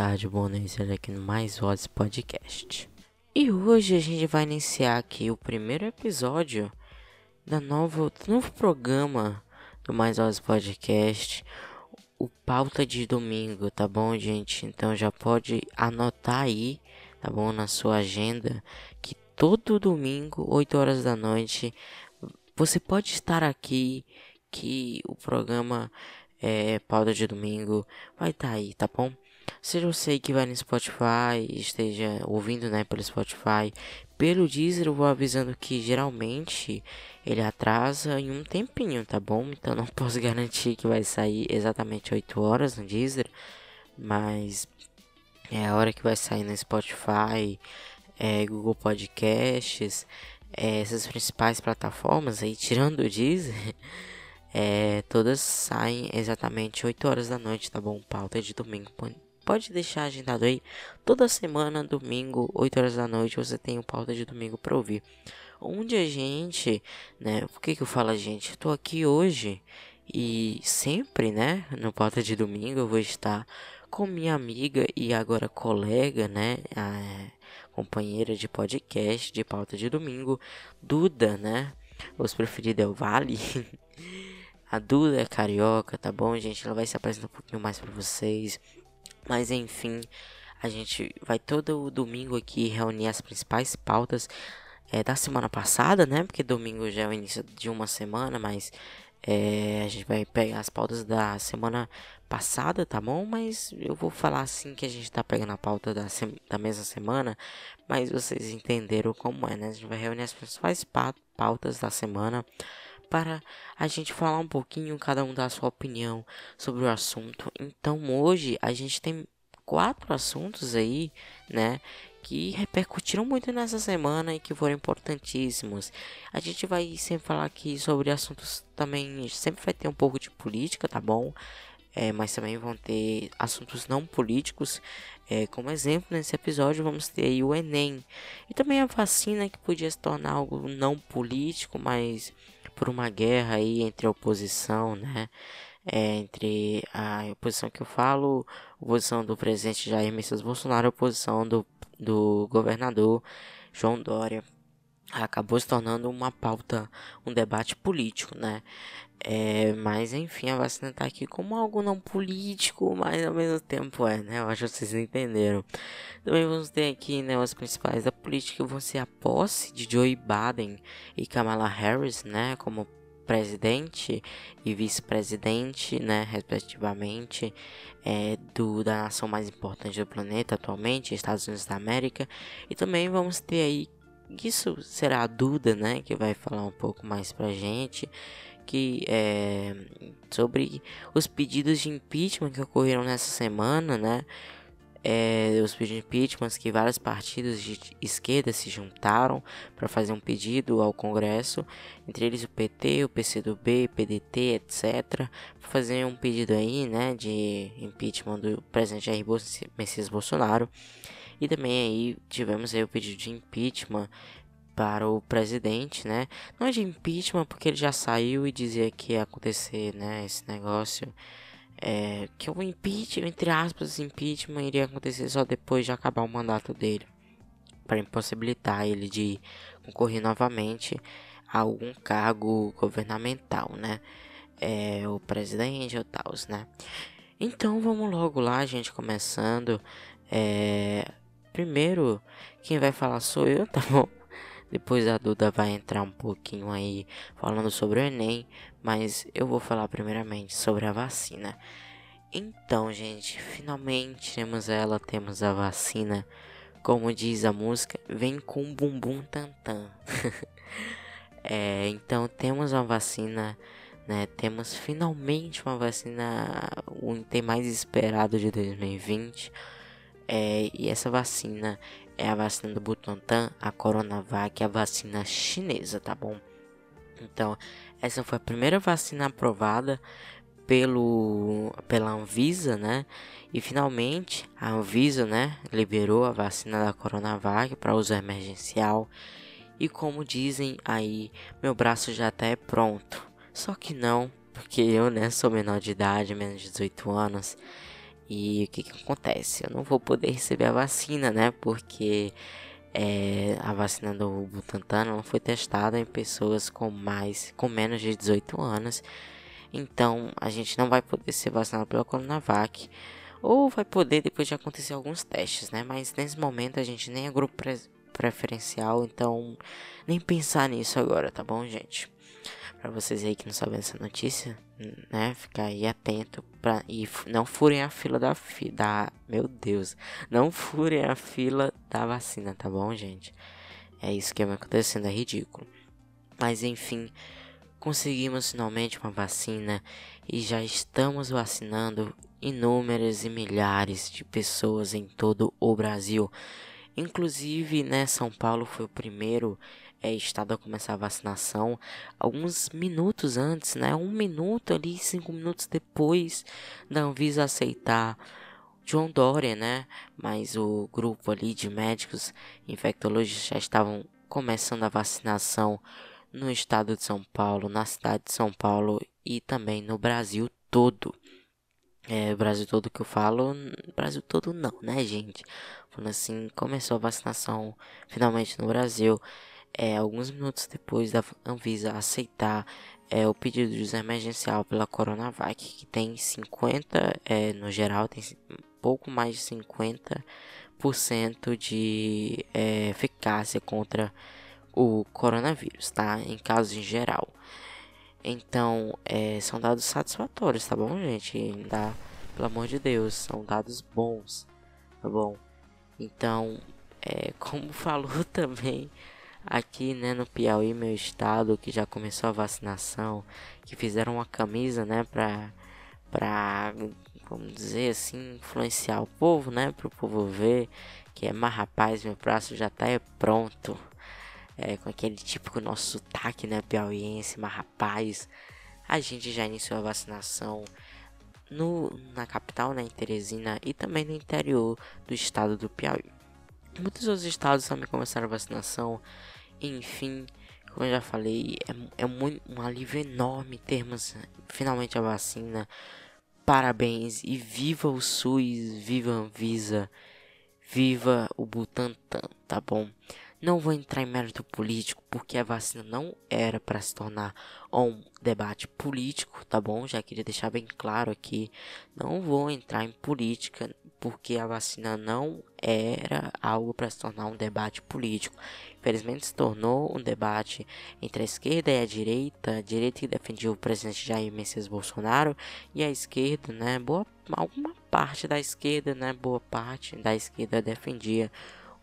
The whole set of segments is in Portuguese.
tarde, boa noite, aqui no Mais Vozes Podcast. E hoje a gente vai iniciar aqui o primeiro episódio da novo, do novo programa do Mais Vozes Podcast, o Pauta de Domingo, tá bom, gente? Então já pode anotar aí, tá bom, na sua agenda, que todo domingo, 8 horas da noite, você pode estar aqui, que o programa é, pauta de domingo, vai estar tá aí, tá bom? Seja você que vai no Spotify, esteja ouvindo né, pelo Spotify, pelo Deezer eu vou avisando que geralmente ele atrasa em um tempinho, tá bom? Então não posso garantir que vai sair exatamente 8 horas no Deezer, mas é a hora que vai sair no Spotify, é, Google Podcasts, é, essas principais plataformas aí, tirando o Deezer. É, todas saem exatamente 8 horas da noite, tá bom? Pauta de domingo. Pode deixar agendado aí. Toda semana, domingo, 8 horas da noite, você tem o pauta de domingo para ouvir. Onde a gente, né? Por que, que eu falo a gente? Estou aqui hoje e sempre, né? No pauta de domingo eu vou estar com minha amiga e agora colega, né? A companheira de podcast de pauta de domingo, Duda, né? Os preferidos é o Vale. A Duda é carioca, tá bom, gente? Ela vai se apresentar um pouquinho mais para vocês. Mas enfim, a gente vai todo domingo aqui reunir as principais pautas é, da semana passada, né? Porque domingo já é o início de uma semana, mas é, a gente vai pegar as pautas da semana passada, tá bom? Mas eu vou falar assim que a gente tá pegando a pauta da, da mesma semana, mas vocês entenderam como é, né? A gente vai reunir as principais pautas da semana para a gente falar um pouquinho, cada um dar sua opinião sobre o assunto. Então hoje a gente tem quatro assuntos aí, né, que repercutiram muito nessa semana e que foram importantíssimos. A gente vai sempre falar aqui sobre assuntos também, sempre vai ter um pouco de política, tá bom? É, mas também vão ter assuntos não políticos. É, como exemplo, nesse episódio vamos ter o Enem e também a vacina que podia se tornar algo não político, mas por uma guerra aí entre a oposição, né? É, entre a oposição que eu falo, oposição do presidente Jair Messias Bolsonaro, a oposição do, do governador João Dória. Acabou se tornando uma pauta, um debate político, né? É, mas enfim, a vacina tá aqui como algo não político, mas ao mesmo tempo é, né? Eu acho que vocês entenderam. Também vamos ter aqui, né, os principais da política vão ser a posse de Joe Biden e Kamala Harris, né, como presidente e vice-presidente, né, respectivamente, é, do, da nação mais importante do planeta atualmente, Estados Unidos da América. E também vamos ter aí, isso será a Duda, né, que vai falar um pouco mais pra gente que é, sobre os pedidos de impeachment que ocorreram nessa semana, né? É, os pedidos de impeachment que vários partidos de esquerda se juntaram para fazer um pedido ao Congresso, entre eles o PT, o PCdoB, PDT, etc, para fazer um pedido aí, né, de impeachment do presidente Jair Messias Bolsonaro. E também aí tivemos aí o pedido de impeachment para o presidente, né? Não é de impeachment porque ele já saiu e dizia que ia acontecer, né? Esse negócio. É, que o impeachment, entre aspas, impeachment iria acontecer só depois de acabar o mandato dele. Para impossibilitar ele de concorrer novamente a algum cargo governamental, né? É, o presidente ou tal, né? Então vamos logo lá, gente, começando. É, primeiro, quem vai falar sou eu, tá bom? Depois a Duda vai entrar um pouquinho aí falando sobre o Enem, mas eu vou falar primeiramente sobre a vacina. Então, gente, finalmente temos ela, temos a vacina. Como diz a música, vem com um bumbum tantã. é, então temos uma vacina, né? Temos finalmente uma vacina, o item mais esperado de 2020. É, e essa vacina é a vacina do Butantan, a Coronavac, a vacina chinesa, tá bom? Então, essa foi a primeira vacina aprovada pelo pela Anvisa, né? E finalmente a Anvisa, né, liberou a vacina da Coronavac para uso emergencial. E como dizem aí, meu braço já até tá é pronto. Só que não, porque eu, né, sou menor de idade, menos de 18 anos. E o que, que acontece? Eu não vou poder receber a vacina, né? Porque é, a vacina do Butantan não foi testada em pessoas com mais, com menos de 18 anos. Então a gente não vai poder ser vacinado pela Coronavac. Ou vai poder depois de acontecer alguns testes, né? Mas nesse momento a gente nem é grupo pre preferencial, então nem pensar nisso agora, tá bom, gente? Para vocês aí que não sabem essa notícia, né? Ficar aí atento pra, e não furem a fila da, fi, da. Meu Deus, não furem a fila da vacina, tá bom, gente? É isso que vai acontecendo, é ridículo. Mas enfim, conseguimos finalmente uma vacina e já estamos vacinando inúmeras e milhares de pessoas em todo o Brasil. Inclusive, né, São Paulo foi o primeiro é, estado a começar a vacinação alguns minutos antes, né? Um minuto ali, cinco minutos depois da Anvisa aceitar João Dória, né? Mas o grupo ali de médicos infectologistas já estavam começando a vacinação no estado de São Paulo, na cidade de São Paulo e também no Brasil todo. É, Brasil todo que eu falo, Brasil todo não, né, gente? Falando assim, começou a vacinação finalmente no Brasil. É, alguns minutos depois da Anvisa aceitar é, o pedido de uso emergencial pela Coronavac, que tem 50, é, no geral, tem pouco mais de 50% de é, eficácia contra o coronavírus, tá? Em casos em geral. Então, é, são dados satisfatórios, tá bom, gente? Dá, pelo amor de Deus, são dados bons, tá bom? Então, é, como falou também aqui, né, no Piauí, meu estado, que já começou a vacinação, que fizeram uma camisa, né, pra, pra vamos dizer assim, influenciar o povo, né, pro povo ver que é, mas rapaz, meu braço já tá é pronto é, com aquele típico nosso sotaque, né, piauiense, mas rapaz, a gente já iniciou a vacinação no, na capital, né, em Teresina, e também no interior do estado do Piauí. Muitos outros estados também começaram a vacinação, enfim, como eu já falei, é, é muito, um alívio enorme termos finalmente a vacina. Parabéns e viva o SUS, viva a Anvisa, viva o Butantan, tá bom? Não vou entrar em mérito político porque a vacina não era para se tornar um debate político, tá bom? Já queria deixar bem claro aqui. Não vou entrar em política porque a vacina não era algo para se tornar um debate político. Infelizmente se tornou um debate entre a esquerda e a direita, a direita que defendia o presidente Jair Messias Bolsonaro e a esquerda, né, boa alguma parte da esquerda, né, boa parte da esquerda defendia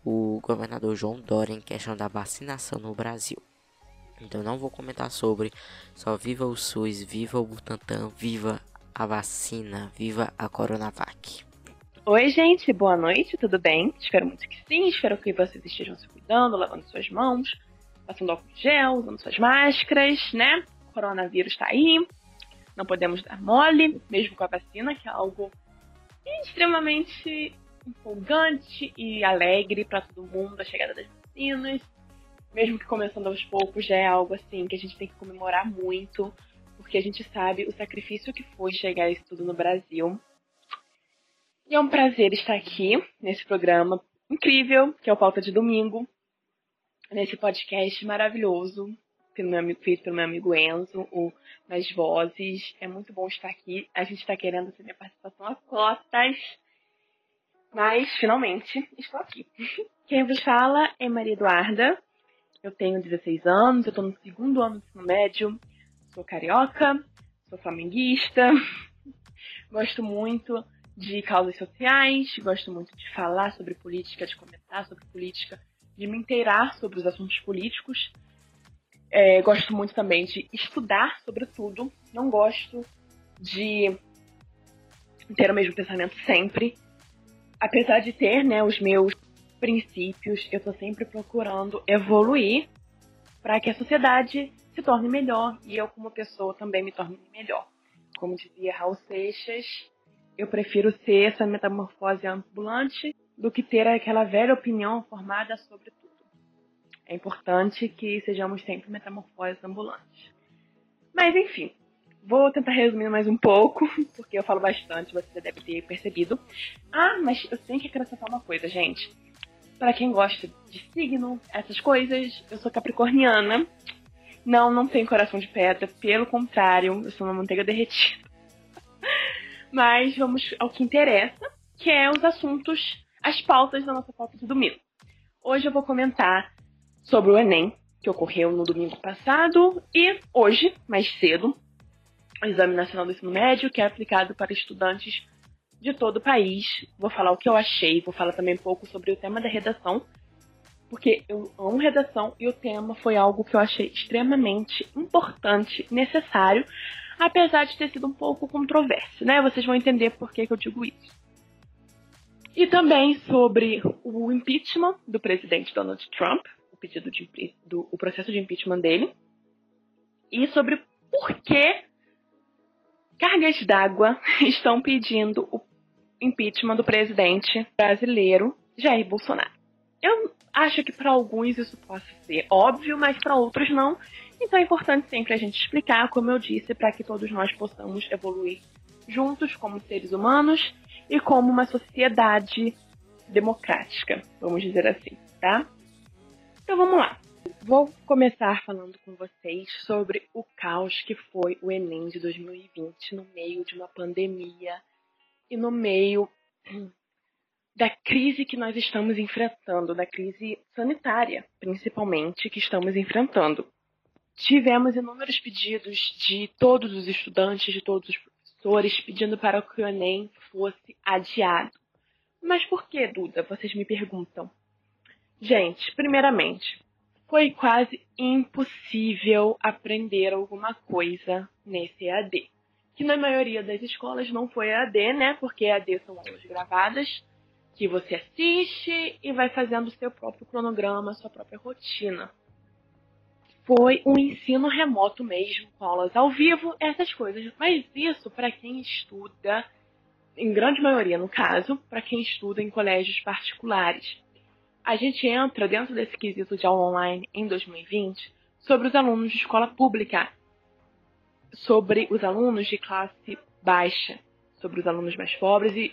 o governador João Dória em questão da vacinação no Brasil. Então não vou comentar sobre, só viva o SUS, viva o Butantan, viva a vacina, viva a Coronavac. Oi, gente, boa noite, tudo bem? Espero muito que sim, espero que vocês estejam se cuidando, lavando suas mãos, passando álcool gel, usando suas máscaras, né? O coronavírus está aí, não podemos dar mole, mesmo com a vacina, que é algo extremamente empolgante e alegre para todo mundo a chegada das vacinas. Mesmo que começando aos poucos, já é algo assim que a gente tem que comemorar muito, porque a gente sabe o sacrifício que foi chegar isso tudo no Brasil. E é um prazer estar aqui nesse programa incrível, que é o Pauta de Domingo, nesse podcast maravilhoso, pelo meu amigo, feito pelo meu amigo Enzo, o Nas Vozes. É muito bom estar aqui. A gente está querendo ter minha participação a cotas. Mas, finalmente, estou aqui. Quem vos fala é Maria Eduarda. Eu tenho 16 anos, eu estou no segundo ano do ensino médio. Sou carioca, sou flamenguista. Gosto muito de causas sociais, gosto muito de falar sobre política, de comentar sobre política, de me inteirar sobre os assuntos políticos. É, gosto muito também de estudar sobre tudo. Não gosto de ter o mesmo pensamento sempre apesar de ter, né, os meus princípios, eu tô sempre procurando evoluir para que a sociedade se torne melhor e eu como pessoa também me torne melhor. Como dizia Raul Seixas, eu prefiro ser essa metamorfose ambulante do que ter aquela velha opinião formada sobre tudo. É importante que sejamos sempre metamorfoses ambulantes. Mas enfim, vou tentar resumir mais um pouco, porque eu falo bastante, você deve ter percebido. Ah, mas eu tenho que acrescentar uma coisa, gente. Para quem gosta de signo, essas coisas, eu sou capricorniana. Não, não tenho coração de pedra, pelo contrário, eu sou uma manteiga derretida. Mas vamos ao que interessa, que é os assuntos, as pautas da nossa pauta de domingo. Hoje eu vou comentar sobre o Enem, que ocorreu no domingo passado, e hoje, mais cedo, o Exame Nacional do Ensino Médio, que é aplicado para estudantes de todo o país. Vou falar o que eu achei, vou falar também um pouco sobre o tema da redação, porque eu amo redação e o tema foi algo que eu achei extremamente importante, necessário, apesar de ter sido um pouco controverso, né? Vocês vão entender por que, que eu digo isso. E também sobre o impeachment do presidente Donald Trump, o pedido de do, o processo de impeachment dele, e sobre por que cargas d'água estão pedindo o impeachment do presidente brasileiro Jair Bolsonaro. Eu acho que para alguns isso possa ser óbvio, mas para outros não. Então é importante sempre a gente explicar, como eu disse, para que todos nós possamos evoluir juntos como seres humanos e como uma sociedade democrática, vamos dizer assim, tá? Então vamos lá. Vou começar falando com vocês sobre o caos que foi o Enem de 2020 no meio de uma pandemia e no meio da crise que nós estamos enfrentando, da crise sanitária, principalmente, que estamos enfrentando. Tivemos inúmeros pedidos de todos os estudantes, de todos pedindo para que o Enem fosse adiado. Mas por que, Duda? Vocês me perguntam. Gente, primeiramente, foi quase impossível aprender alguma coisa nesse EAD. Que na maioria das escolas não foi EAD, né? Porque EAD são aulas gravadas, que você assiste e vai fazendo o seu próprio cronograma, sua própria rotina. Foi um ensino remoto mesmo, com aulas ao vivo, essas coisas. Mas isso para quem estuda, em grande maioria no caso, para quem estuda em colégios particulares a gente entra dentro desse quesito de aula online em 2020 sobre os alunos de escola pública, sobre os alunos de classe baixa, sobre os alunos mais pobres e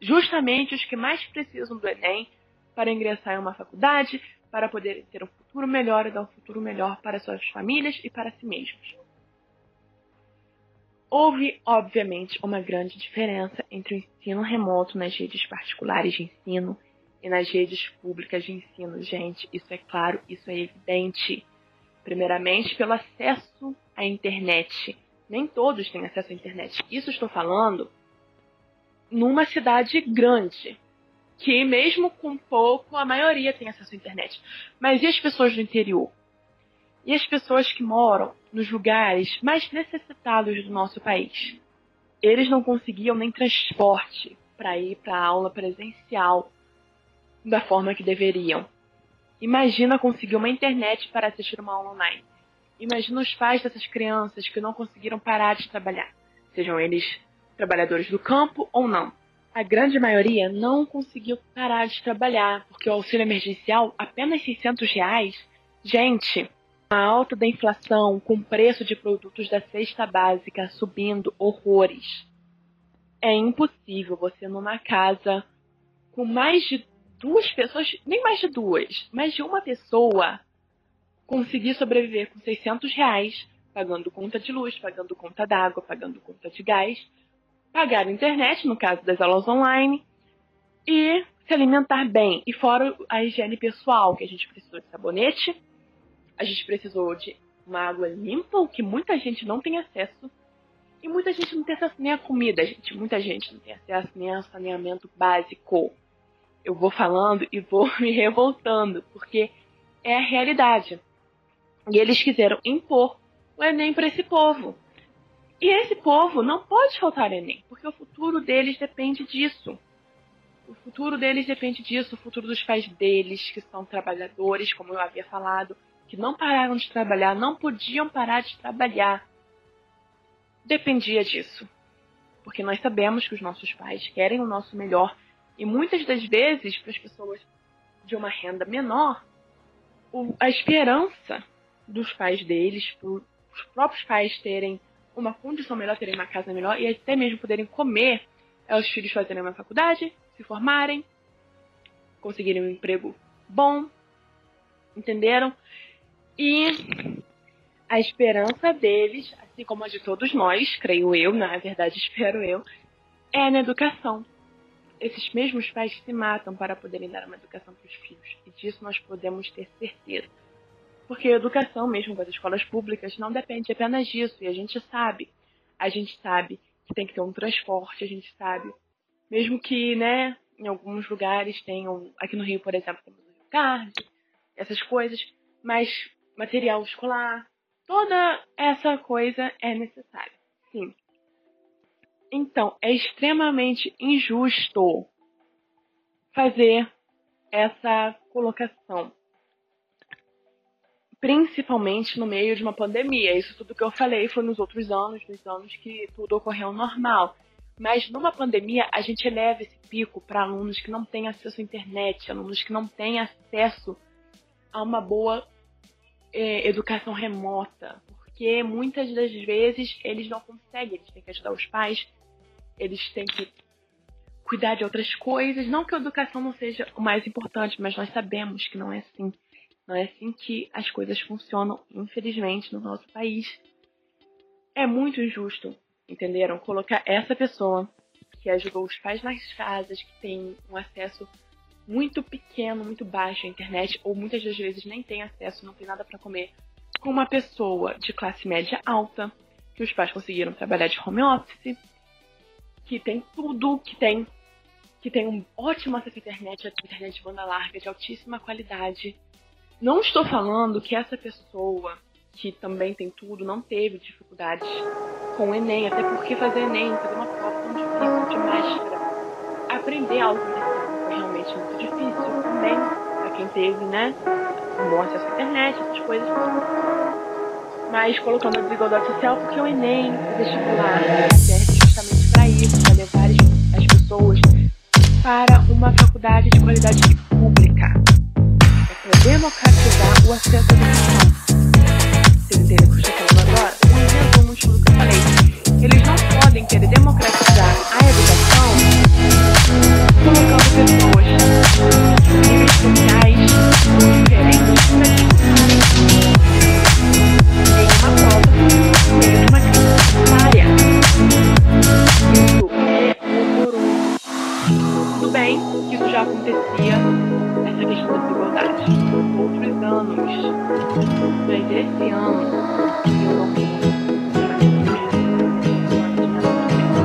justamente os que mais precisam do Enem para ingressar em uma faculdade, para poder ter um futuro melhor e dar um futuro melhor para suas famílias e para si mesmos. Houve, obviamente, uma grande diferença entre o ensino remoto nas redes particulares de ensino e nas redes públicas de ensino. Gente, isso é claro, isso é evidente. Primeiramente, pelo acesso à internet. Nem todos têm acesso à internet. Isso estou falando numa cidade grande, que mesmo com pouco, a maioria tem acesso à internet. Mas e as pessoas do interior? E as pessoas que moram nos lugares mais necessitados do nosso país? Eles não conseguiam nem transporte para ir para a aula presencial da forma que deveriam. Imagina conseguir uma internet para assistir uma aula online. Imagina os pais dessas crianças que não conseguiram parar de trabalhar, sejam eles trabalhadores do campo ou não. A grande maioria não conseguiu parar de trabalhar, porque o auxílio emergencial, apenas 600 reais, gente, a alta da inflação com o preço de produtos da cesta básica subindo horrores. É impossível você numa casa com mais de duas pessoas, nem mais de duas, mais de uma pessoa conseguir sobreviver com 600 reais, pagando conta de luz, pagando conta d'água, pagando conta de gás, pagar a internet, no caso das aulas online, e se alimentar bem. E fora a higiene pessoal, que a gente precisou de sabonete, a gente precisou de uma água limpa, o que muita gente não tem acesso. E muita gente não tem acesso nem à comida, gente. Muita gente não tem acesso nem ao saneamento básico eu vou falando e vou me revoltando, porque é a realidade. E eles quiseram impor o Enem para esse povo. E esse povo não pode faltar Enem, porque o futuro deles depende disso. O futuro deles depende disso, o futuro dos pais deles, que são trabalhadores, como eu havia falado, que não pararam de trabalhar, não podiam parar de trabalhar. Dependia disso. Porque nós sabemos que os nossos pais querem o nosso melhor e muitas das vezes, para as pessoas de uma renda menor, a esperança dos pais deles, para os próprios pais terem uma condição melhor, terem uma casa melhor e até mesmo poderem comer, é os filhos fazerem uma faculdade, se formarem, conseguirem um emprego bom, entenderam? E a esperança deles, assim como a de todos nós, creio eu, na verdade espero eu, é na educação. Esses mesmos pais se matam para poderem dar uma educação para os filhos. E disso nós podemos ter certeza. Porque a educação, mesmo com as escolas públicas, não depende apenas disso. E a gente sabe. A gente sabe que tem que ter um transporte, a gente sabe. Mesmo que, né, em alguns lugares tenham. Aqui no Rio, por exemplo, temos o Rio Card, essas coisas. Mas material escolar, toda essa coisa é necessária. Sim. Então, é extremamente injusto fazer essa colocação. Principalmente no meio de uma pandemia. Isso tudo que eu falei foi nos outros anos, nos anos que tudo ocorreu normal. Mas numa pandemia, a gente eleva esse pico para alunos que não têm acesso à internet, alunos que não têm acesso a uma boa é, educação remota. Porque muitas das vezes eles não conseguem, eles têm que ajudar os pais eles têm que cuidar de outras coisas. Não que a educação não seja o mais importante, mas nós sabemos que não é assim. Não é assim que as coisas funcionam, infelizmente, no nosso país. É muito injusto, entenderam? Colocar essa pessoa que ajudou os pais nas casas, que tem um acesso muito pequeno, muito baixo à internet, ou muitas das vezes nem tem acesso, não tem nada para comer, com uma pessoa de classe média alta, que os pais conseguiram trabalhar de home office, que tem tudo, que tem que tem um ótimo acesso à internet, a internet de banda larga, de altíssima qualidade. Não estou falando que essa pessoa que também tem tudo não teve dificuldades com o Enem, até porque fazer Enem, fazer uma prova tão difícil de máscara, aprender algo desse foi realmente muito difícil também, para quem teve, né, um bom acesso à internet, essas coisas. Mas colocando a desigualdade social, porque o Enem, o vestibular, serve justamente para isso, para levar as pessoas para uma faculdade de qualidade pública. Para democratizar o acesso à educação. Vocês entendem o que eu estou falando agora? Um resumo de tudo que eu falei. Eles não podem querer democratizar a educação colocando pessoas de níveis sociais diferentes para disputarem em uma prova, em uma crise área. Isso é horroroso. Tudo bem que isso já acontecia, essa questão da desigualdade. Outros anos, durante esse ano, eu não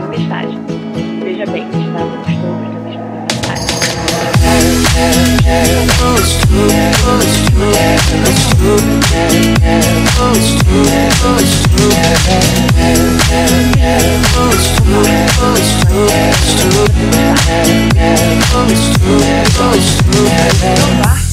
tempestade. Veja bem, estávamos todos na mesma tempestade. Provar pode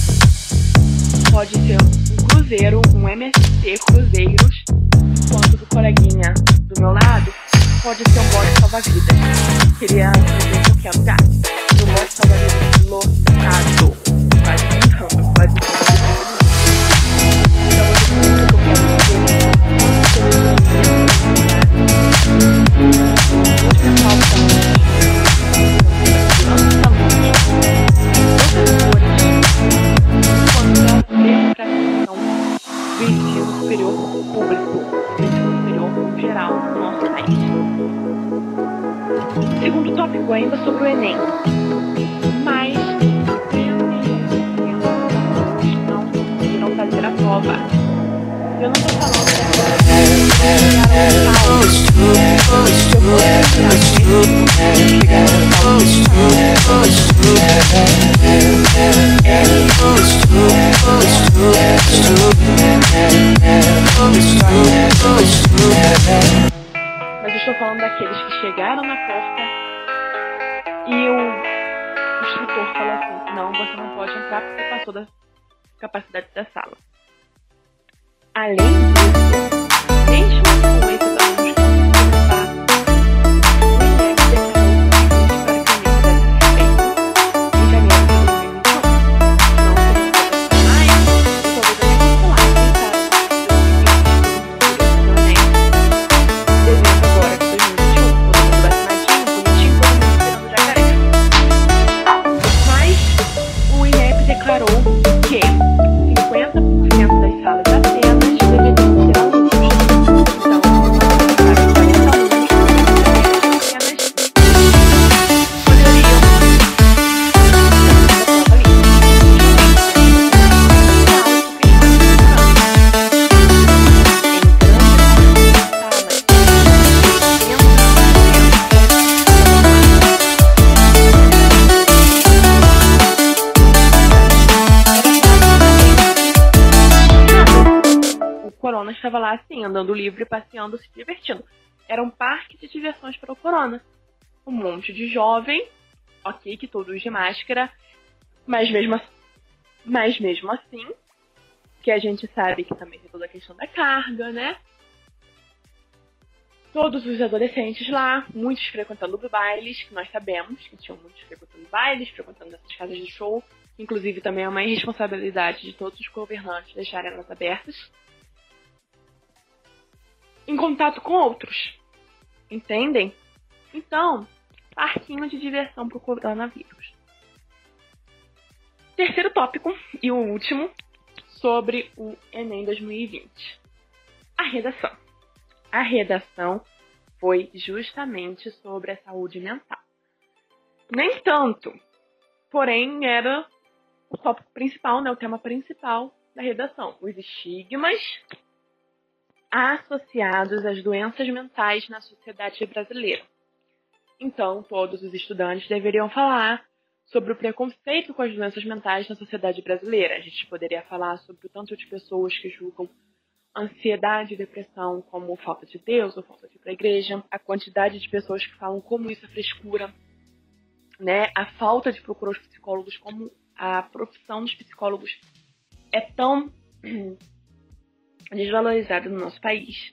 Segundo tópico ainda sobre o Enem. Mas não fazer a prova. Eu não estou falando estou falando daqueles que chegaram na porta e o instrutor falou assim: não, você não pode entrar porque passou da capacidade da sala. Além disso, mesmo com esses alunos que assim, andando livre, passeando, se divertindo. Era um parque de diversões para o corona. Um monte de jovem, ok, que todos de máscara, mas mesmo, mas mesmo assim, que a gente sabe que também tem toda a questão da carga, né? Todos os adolescentes lá, muitos frequentando bailes, que nós sabemos que tinham muitos frequentando bailes, frequentando essas casas de show, inclusive também é uma irresponsabilidade de todos os governantes deixarem elas abertas. Em contato com outros. Entendem? Então, parquinho de diversão pro coronavírus. Terceiro tópico e o último sobre o Enem 2020. A redação. A redação foi justamente sobre a saúde mental. Nem tanto, porém era o tópico principal, né, o tema principal da redação, os estigmas associados às doenças mentais na sociedade brasileira. Então, todos os estudantes deveriam falar sobre o preconceito com as doenças mentais na sociedade brasileira. A gente poderia falar sobre o tanto de pessoas que julgam ansiedade e depressão como falta de Deus ou falta de ir para a igreja, a quantidade de pessoas que falam como isso é frescura, né? A falta de procurar os psicólogos, como a profissão dos psicólogos é tão desvalorizada no nosso país.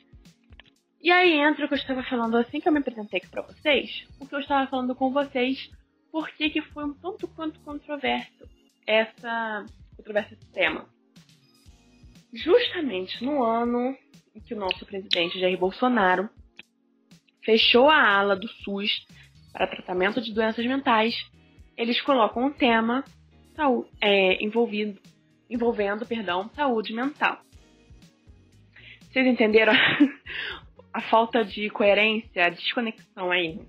E aí entra o que eu estava falando assim que eu me apresentei aqui para vocês, o que eu estava falando com vocês por que, foi um tanto quanto controverso essa controverso esse tema. Justamente no ano em que o nosso presidente Jair Bolsonaro fechou a ala do SUS para tratamento de doenças mentais, eles colocam um tema é, envolvido, envolvendo perdão, saúde mental. Vocês entenderam a falta de coerência, a desconexão aí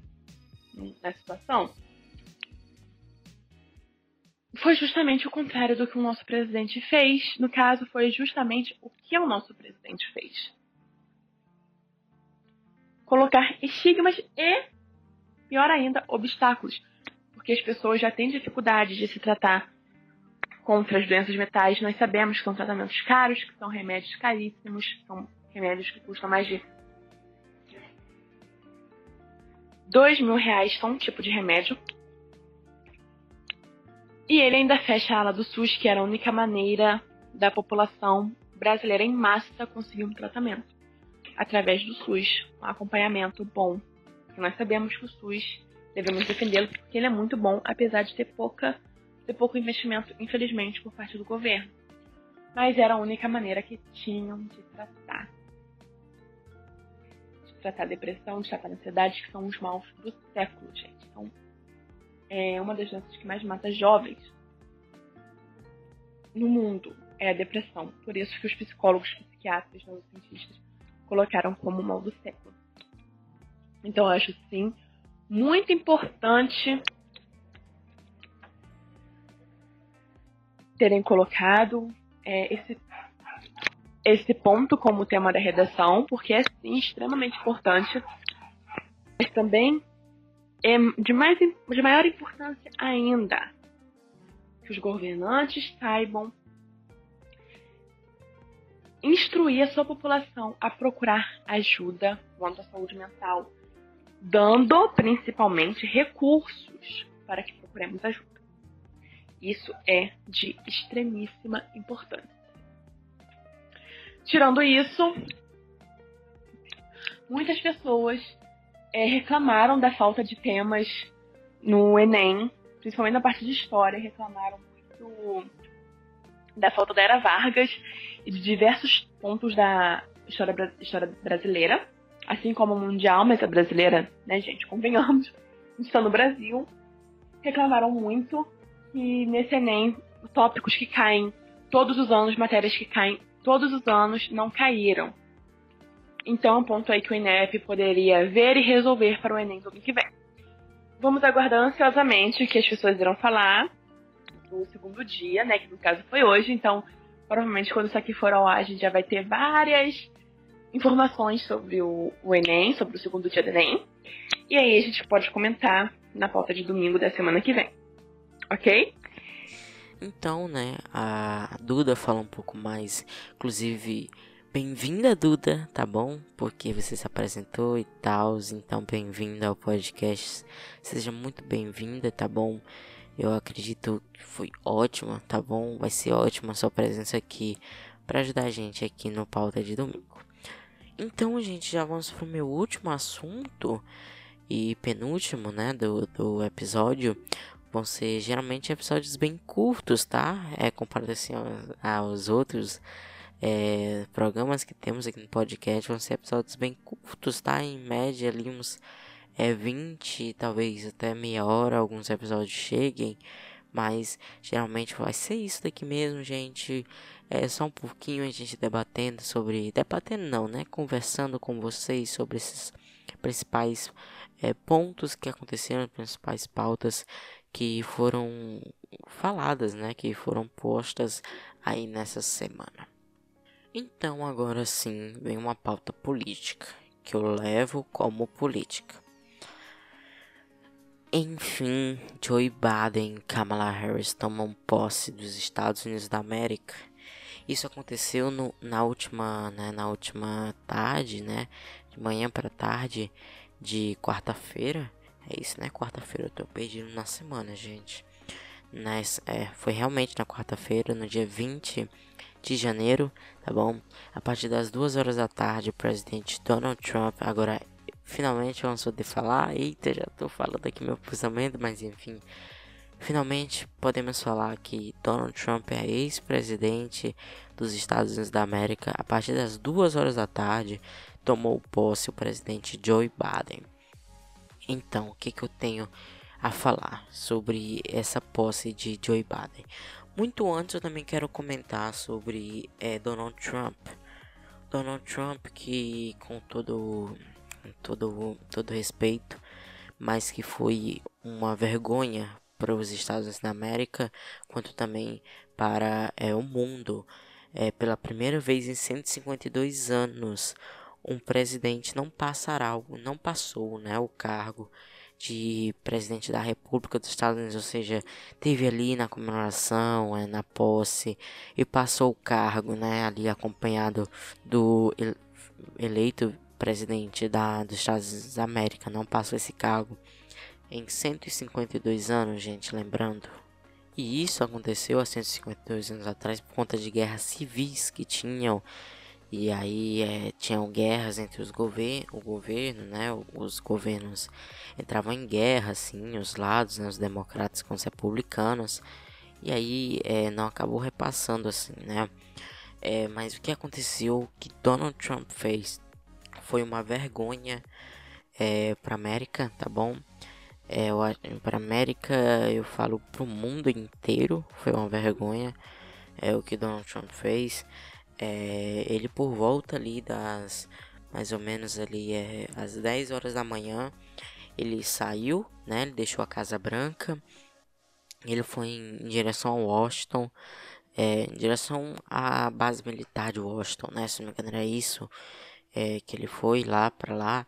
na situação? foi justamente o contrário do que o nosso presidente fez. No caso, foi justamente o que o nosso presidente fez. Colocar estigmas e, pior ainda, obstáculos. Porque as pessoas já têm dificuldade de se tratar contra as doenças metais. Nós sabemos que são tratamentos caros, que são remédios caríssimos, são remédios que custam mais de dois mil reais só um tipo de remédio. E ele ainda fecha a ala do SUS, que era a única maneira da população brasileira em massa conseguir um tratamento. Através do SUS, um acompanhamento bom. Nós sabemos que o SUS devemos defendê-lo porque ele é muito bom, apesar de ter pouca ter pouco investimento, infelizmente, por parte do governo. Mas era a única maneira que tinham de tratar. De tratar a depressão, de tratar a ansiedade, que são os maus do século, gente. Então, é uma das doenças que mais mata jovens no mundo é a depressão. Por isso que os psicólogos, psiquiatras, neurocientistas colocaram como mal do século. Então eu acho sim muito importante terem colocado é, esse, esse ponto como tema da redação, porque é sim extremamente importante, mas também é de, mais, de maior importância ainda que os governantes saibam instruir a sua população a procurar ajuda quanto à saúde mental, dando principalmente recursos para que procuremos ajuda. Isso é de extremíssima importância. Tirando isso, muitas pessoas é, reclamaram da falta de temas no Enem, principalmente na parte de história, reclamaram muito da falta da Era Vargas e de diversos pontos da história, história brasileira, assim como mundial, mas a brasileira, né, gente, convenhamos, está no Brasil, reclamaram muito que nesse Enem, tópicos que caem todos os anos, matérias que caem todos os anos, não caíram. Então, é um ponto aí que o INEP poderia ver e resolver para o Enem do ano que vem. Vamos aguardar ansiosamente o que as pessoas irão falar no segundo dia, né? Que no caso foi hoje. Então, provavelmente quando isso aqui for ao ar, a gente já vai ter várias informações sobre o, o Enem, sobre o segundo dia do Enem. E aí a gente pode comentar na pauta de domingo da semana que vem. Ok? Então, né, a Duda fala um pouco mais, inclusive Bem-vinda, Duda, tá bom? Porque você se apresentou e tal, então bem-vinda ao podcast. Seja muito bem-vinda, tá bom? Eu acredito que foi ótima, tá bom? Vai ser ótima a sua presença aqui para ajudar a gente aqui no Pauta de Domingo. Então, gente, já vamos pro meu último assunto e penúltimo, né, do, do episódio. Vão ser geralmente episódios bem curtos, tá? É comparado assim aos, aos outros é, programas que temos aqui no podcast. Vão ser episódios bem curtos, tá? Em média ali uns é, 20, talvez até meia hora. Alguns episódios cheguem. Mas geralmente vai ser isso daqui mesmo, gente. É só um pouquinho a gente debatendo sobre. Debatendo não, né? Conversando com vocês sobre esses principais é, pontos que aconteceram, principais pautas que foram faladas, né? Que foram postas aí nessa semana. Então agora sim vem uma pauta política que eu levo como política. Enfim, Joe Biden e Kamala Harris tomam posse dos Estados Unidos da América. Isso aconteceu no, na última, né, na última tarde, né, de manhã para tarde de quarta-feira. É isso, né? Quarta-feira eu tô perdido na semana, gente. Nas, é, foi realmente na quarta-feira, no dia 20 de janeiro, tá bom? A partir das duas horas da tarde, o presidente Donald Trump agora Finalmente vamos poder falar. Eita, já tô falando aqui meu pensamento, mas enfim. Finalmente podemos falar que Donald Trump é ex-presidente dos Estados Unidos da América. A partir das duas horas da tarde, tomou posse o presidente Joe Biden. Então, o que, que eu tenho a falar sobre essa posse de Joe Biden? Muito antes, eu também quero comentar sobre é, Donald Trump. Donald Trump, que com todo todo, todo respeito, mas que foi uma vergonha para os Estados Unidos da América, quanto também para é, o mundo. É, pela primeira vez em 152 anos, um presidente não passará, não passou né, o cargo de presidente da República dos Estados Unidos, ou seja, teve ali na comemoração, é, na posse e passou o cargo, né, ali acompanhado do eleito presidente da, dos Estados Unidos da América não passou esse cargo em 152 anos, gente, lembrando. E isso aconteceu há 152 anos atrás por conta de guerras civis que tinham. E aí é, tinham guerras entre os governos, o governo, né? Os governos entravam em guerra, assim, os lados, né, os democratas com os republicanos. E aí é, não acabou repassando, assim, né? É, mas o que aconteceu, o que Donald Trump fez foi uma vergonha é, para América, tá bom? É, para América, eu falo para o mundo inteiro, foi uma vergonha é o que Donald Trump fez. É, ele por volta ali das mais ou menos ali é, às 10 horas da manhã, ele saiu, né? Ele deixou a Casa Branca. Ele foi em, em direção a Washington, é, em direção à base militar de Washington, né? Se não me engano era isso é, que ele foi lá para lá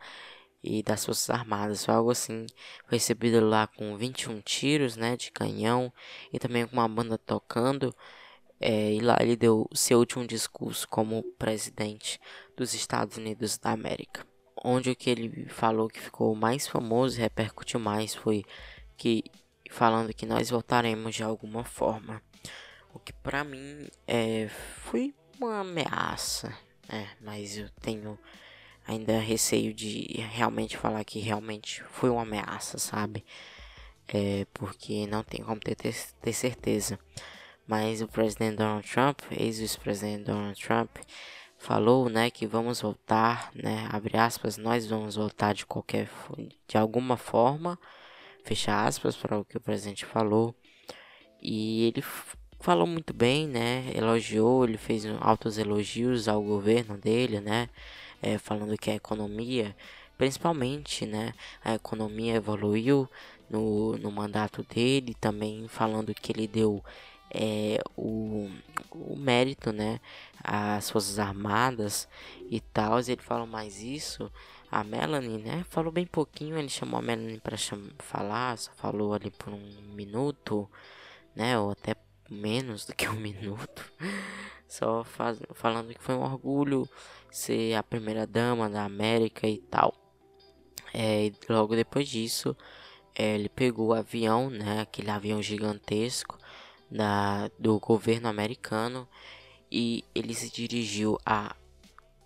e das Forças Armadas, foi algo assim. Foi recebido lá com 21 tiros, né, de canhão e também com uma banda tocando. É, e lá ele deu seu último discurso como presidente dos Estados Unidos da América. Onde o que ele falou que ficou mais famoso e repercutiu mais foi que falando que nós voltaremos de alguma forma. O que para mim é, foi uma ameaça, é, mas eu tenho ainda receio de realmente falar que realmente foi uma ameaça, sabe? É, porque não tem como ter, ter certeza. Mas o presidente Donald Trump, ex-vice-presidente Donald Trump, falou, né, que vamos voltar, né, abre aspas, nós vamos voltar de qualquer, de alguma forma, fecha aspas para o que o presidente falou. E ele falou muito bem, né? Elogiou, ele fez altos elogios ao governo dele, né? É, falando que a economia, principalmente, né? A economia evoluiu no, no mandato dele, também falando que ele deu é, o, o mérito, né? Às Forças Armadas e tal. Ele falou mais isso. A Melanie, né? Falou bem pouquinho. Ele chamou a Melanie para falar, só falou ali por um minuto, né? Ou até menos do que um minuto, só faz, falando que foi um orgulho ser a primeira dama da América e tal. É, e logo depois disso, é, ele pegou o avião, né, aquele avião gigantesco da, do governo americano e ele se dirigiu a,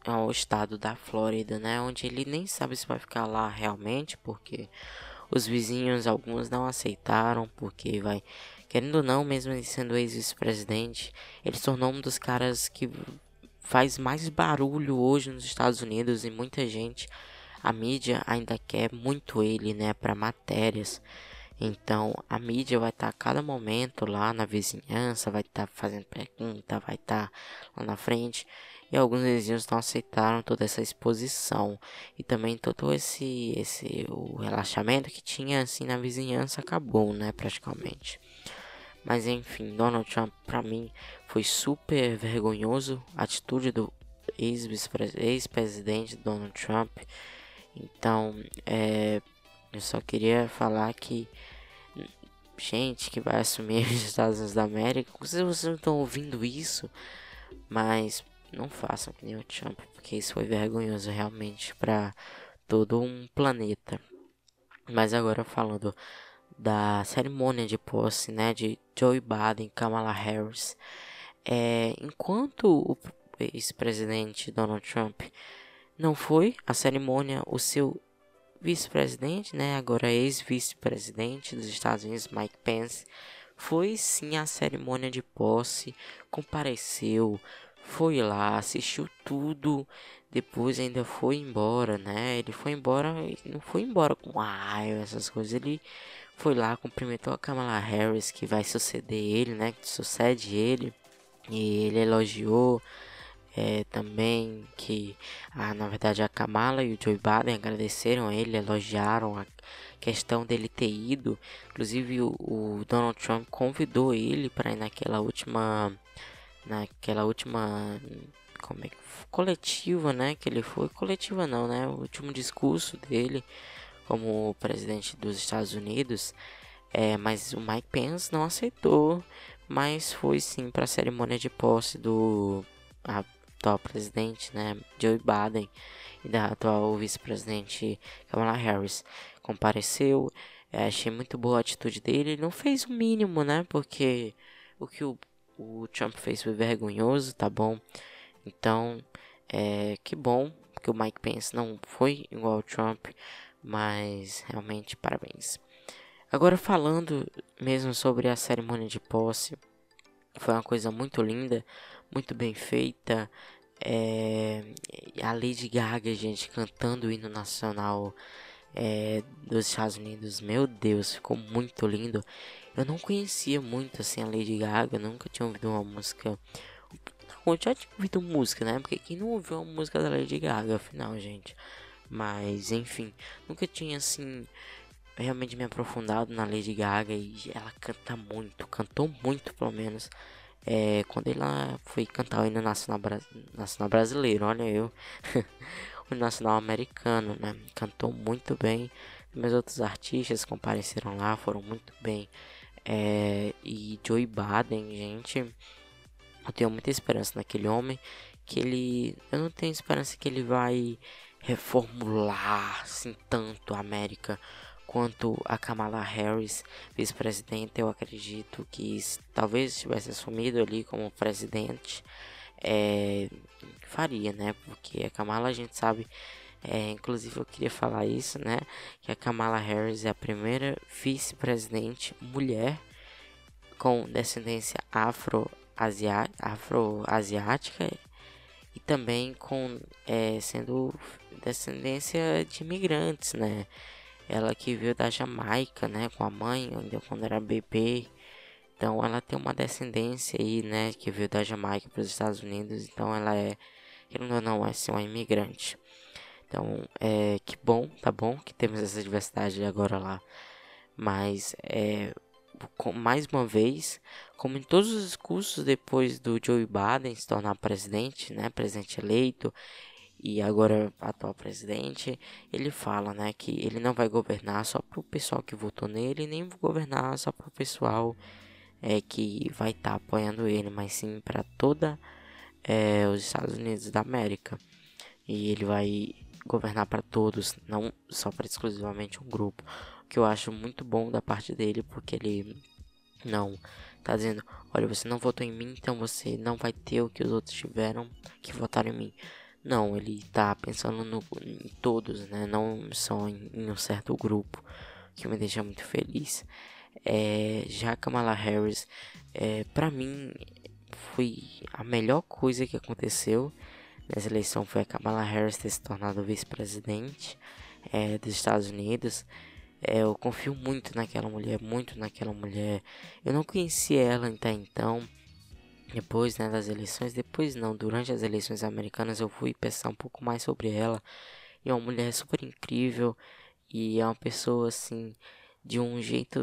ao estado da Flórida, né, onde ele nem sabe se vai ficar lá realmente, porque os vizinhos alguns não aceitaram, porque vai querendo ou não, mesmo sendo ex-vice-presidente, ele se tornou um dos caras que faz mais barulho hoje nos Estados Unidos e muita gente a mídia ainda quer muito ele, né, para matérias. Então a mídia vai estar tá a cada momento lá na vizinhança, vai estar tá fazendo pergunta, vai estar tá lá na frente. E alguns vizinhos não aceitaram toda essa exposição e também todo esse esse o relaxamento que tinha assim na vizinhança acabou, né, praticamente. Mas enfim, Donald Trump para mim foi super vergonhoso a atitude do ex-presidente Donald Trump então, é, eu só queria falar que gente que vai assumir os Estados Unidos da América, vocês, vocês não estão ouvindo isso, mas não façam que nem o Trump, porque isso foi vergonhoso realmente para todo um planeta. Mas agora falando da cerimônia de posse, né, de Joe Biden, Kamala Harris, é, enquanto o ex-presidente Donald Trump não foi a cerimônia o seu vice-presidente, né, agora ex-vice-presidente dos Estados Unidos, Mike Pence, foi sim a cerimônia de posse, compareceu, foi lá, assistiu tudo, depois ainda foi embora, né? Ele foi embora, não foi embora com raio, essas coisas, ele foi lá, cumprimentou a Kamala Harris, que vai suceder ele, né? Que sucede ele, e ele elogiou é, também que ah, na verdade a Kamala e o Joe Biden agradeceram a ele, elogiaram a questão dele ter ido. Inclusive o, o Donald Trump convidou ele para ir naquela última naquela última como é, coletiva, né, que ele foi coletiva não, né, o último discurso dele como presidente dos Estados Unidos. É, mas o Mike Pence não aceitou, mas foi sim para a cerimônia de posse do a atual presidente, né, Joe Biden, e da atual vice-presidente Kamala Harris. Compareceu, é, achei muito boa a atitude dele. Ele não fez o mínimo, né, porque o que o, o Trump fez foi vergonhoso, tá bom? Então, é, que bom que o Mike Pence não foi igual ao Trump, mas realmente parabéns. Agora falando mesmo sobre a cerimônia de posse, foi uma coisa muito linda, muito bem feita. É, a Lady Gaga, gente, cantando o hino nacional é, dos Estados Unidos. Meu Deus, ficou muito lindo. Eu não conhecia muito assim a Lady Gaga, nunca tinha ouvido uma música. Não, eu já tinha ouvido música, né? Porque quem não ouviu uma música da Lady Gaga, afinal, gente. Mas, enfim, nunca tinha assim realmente me aprofundado na Lady Gaga e ela canta muito, cantou muito pelo menos é, quando ela foi cantar o hino nacional, nacional brasileiro, olha eu, o nacional americano, né? Cantou muito bem. Meus outros artistas compareceram lá, foram muito bem. É, e Joey Baden, gente, eu tenho muita esperança naquele homem. Que ele, eu não tenho esperança que ele vai reformular assim tanto a América Quanto a Kamala Harris, vice-presidente, eu acredito que talvez tivesse assumido ali como presidente, é, faria, né? Porque a Kamala a gente sabe, é, inclusive eu queria falar isso, né? Que a Kamala Harris é a primeira vice-presidente mulher com descendência afro-asiática afro e também com é, sendo descendência de imigrantes, né? Ela que veio da Jamaica, né, com a mãe, ainda quando era bebê. Então ela tem uma descendência aí, né, que veio da Jamaica para os Estados Unidos. Então ela é, querendo ou não, é assim, uma imigrante. Então, é que bom, tá bom que temos essa diversidade agora lá. Mas é mais uma vez, como em todos os discursos depois do Joe Biden se tornar presidente, né, presidente eleito, e agora atual presidente, ele fala, né, que ele não vai governar só para o pessoal que votou nele, nem governar só para o pessoal é que vai estar tá apoiando ele, mas sim para toda é, os Estados Unidos da América. E ele vai governar para todos, não só para exclusivamente um grupo. O que eu acho muito bom da parte dele, porque ele não tá dizendo, olha, você não votou em mim, então você não vai ter o que os outros tiveram que votaram em mim. Não, ele tá pensando no, em todos, né? Não só em, em um certo grupo, que me deixa muito feliz. É, já Kamala Harris, é, para mim, foi a melhor coisa que aconteceu nessa eleição foi a Kamala Harris ter se tornado vice-presidente é, dos Estados Unidos. É, eu confio muito naquela mulher, muito naquela mulher. Eu não conhecia ela até então. Depois né, das eleições, depois não, durante as eleições americanas eu fui pensar um pouco mais sobre ela. E é uma mulher super incrível e é uma pessoa assim de um jeito,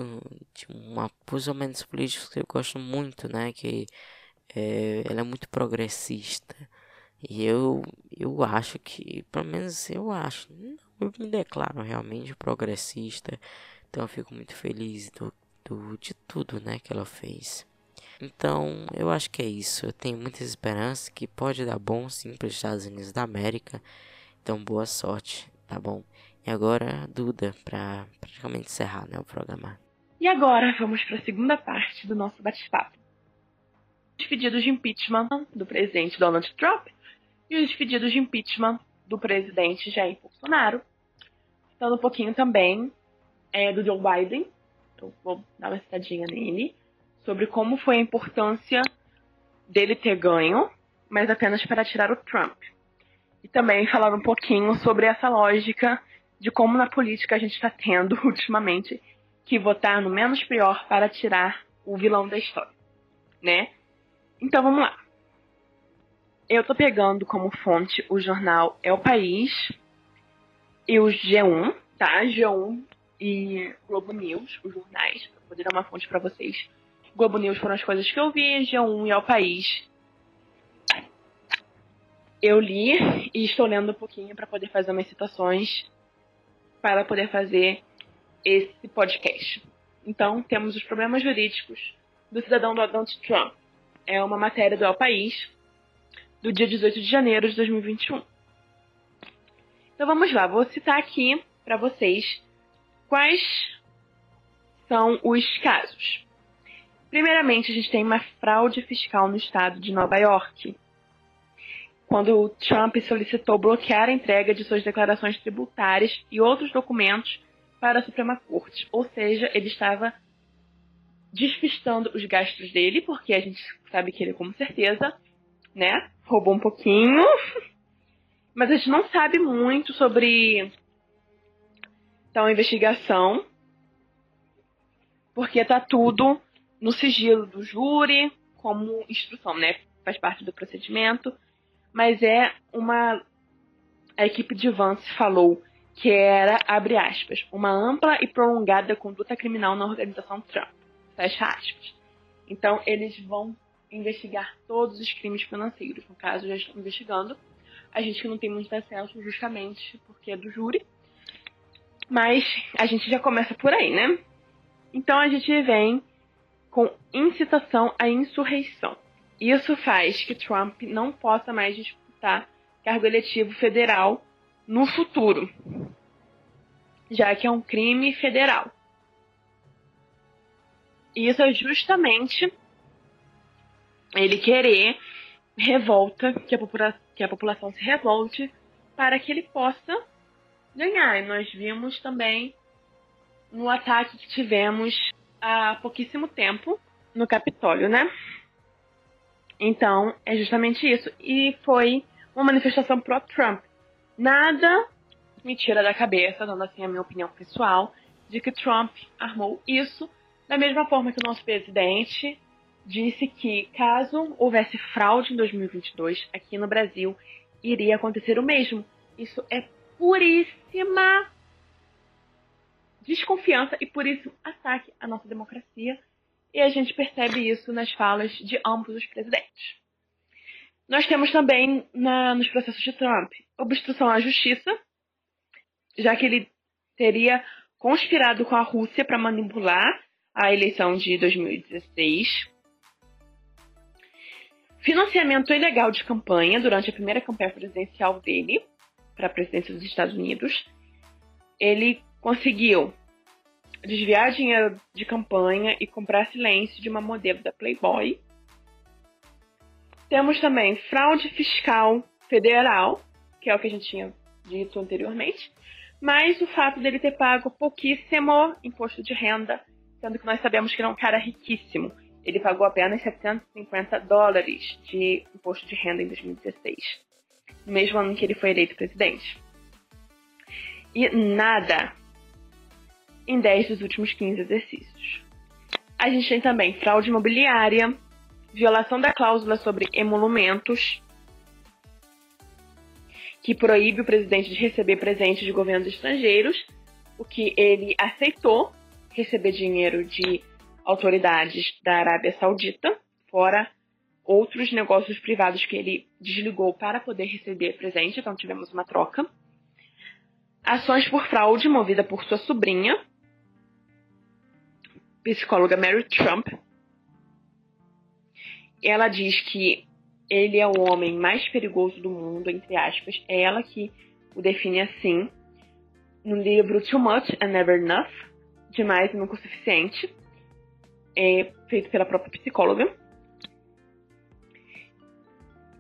de uma posicionamentos políticos que eu gosto muito, né? Que é, ela é muito progressista. E eu, eu acho que, pelo menos eu acho, eu me declaro realmente progressista. Então eu fico muito feliz do, do, de tudo né, que ela fez. Então eu acho que é isso. Eu tenho muitas esperanças que pode dar bom sim para os Estados Unidos da América. Então boa sorte, tá bom? E agora, Duda, para praticamente encerrar né, o programa. E agora vamos para a segunda parte do nosso bate-papo. Os pedidos de impeachment do presidente Donald Trump e os pedidos de impeachment do presidente Jair Bolsonaro falando um pouquinho também é, do Joe Biden. Eu vou dar uma citadinha nele. Sobre como foi a importância dele ter ganho, mas apenas para tirar o Trump. E também falar um pouquinho sobre essa lógica de como na política a gente está tendo ultimamente que votar no menos pior para tirar o vilão da história, né? Então vamos lá. Eu tô pegando como fonte o jornal É o País, e o G1, tá? G1 e Globo News, os jornais, pra poder dar uma fonte para vocês. Globo News foram as coisas que eu vi, G1 e Ao País. Eu li e estou lendo um pouquinho para poder fazer umas citações para poder fazer esse podcast. Então, temos os problemas jurídicos do cidadão Donald Trump. É uma matéria do El País, do dia 18 de janeiro de 2021. Então vamos lá, vou citar aqui para vocês quais são os casos. Primeiramente, a gente tem uma fraude fiscal no estado de Nova York, quando o Trump solicitou bloquear a entrega de suas declarações tributárias e outros documentos para a Suprema Corte. Ou seja, ele estava despistando os gastos dele, porque a gente sabe que ele, com certeza, né, roubou um pouquinho mas a gente não sabe muito sobre tal investigação, porque tá tudo no sigilo do júri, como instrução, né? Faz parte do procedimento. Mas é uma. A equipe de Vance falou que era, abre aspas, uma ampla e prolongada conduta criminal na organização Trump. Fecha aspas. Então, eles vão investigar todos os crimes financeiros. No caso, já estão investigando a gente não tem muito acesso justamente porque é do júri. Mas a gente já começa por aí, né? Então a gente vem com incitação à insurreição. Isso faz que Trump não possa mais disputar cargo eletivo federal no futuro, já que é um crime federal. Isso é justamente ele querer revolta, que a, popula que a população se revolte para que ele possa ganhar. E nós vimos também no ataque que tivemos há pouquíssimo tempo no Capitólio, né? Então, é justamente isso. E foi uma manifestação pró-Trump. Nada me tira da cabeça, dando assim a minha opinião pessoal, de que Trump armou isso da mesma forma que o nosso presidente disse que caso houvesse fraude em 2022 aqui no Brasil, iria acontecer o mesmo. Isso é puríssima desconfiança e por isso ataque à nossa democracia. E a gente percebe isso nas falas de ambos os presidentes. Nós temos também na, nos processos de Trump obstrução à justiça, já que ele teria conspirado com a Rússia para manipular a eleição de 2016. Financiamento ilegal de campanha durante a primeira campanha presidencial dele para a presidência dos Estados Unidos. Ele conseguiu desviar dinheiro de campanha e comprar silêncio de uma modelo da Playboy. Temos também fraude fiscal federal, que é o que a gente tinha dito anteriormente, mas o fato dele ter pago pouquíssimo imposto de renda, sendo que nós sabemos que ele é um cara riquíssimo. Ele pagou apenas 750 dólares de imposto de renda em 2016, no mesmo ano que ele foi eleito presidente. E nada em 10 dos últimos 15 exercícios. A gente tem também fraude imobiliária, violação da cláusula sobre emolumentos, que proíbe o presidente de receber presentes de governos estrangeiros, o que ele aceitou receber dinheiro de autoridades da Arábia Saudita, fora outros negócios privados que ele desligou para poder receber presente, então tivemos uma troca. Ações por fraude movida por sua sobrinha, psicóloga Mary Trump. Ela diz que ele é o homem mais perigoso do mundo, entre aspas. É ela que o define assim. No livro Too Much and Never Enough, Demais e Nunca o Suficiente, é feito pela própria psicóloga,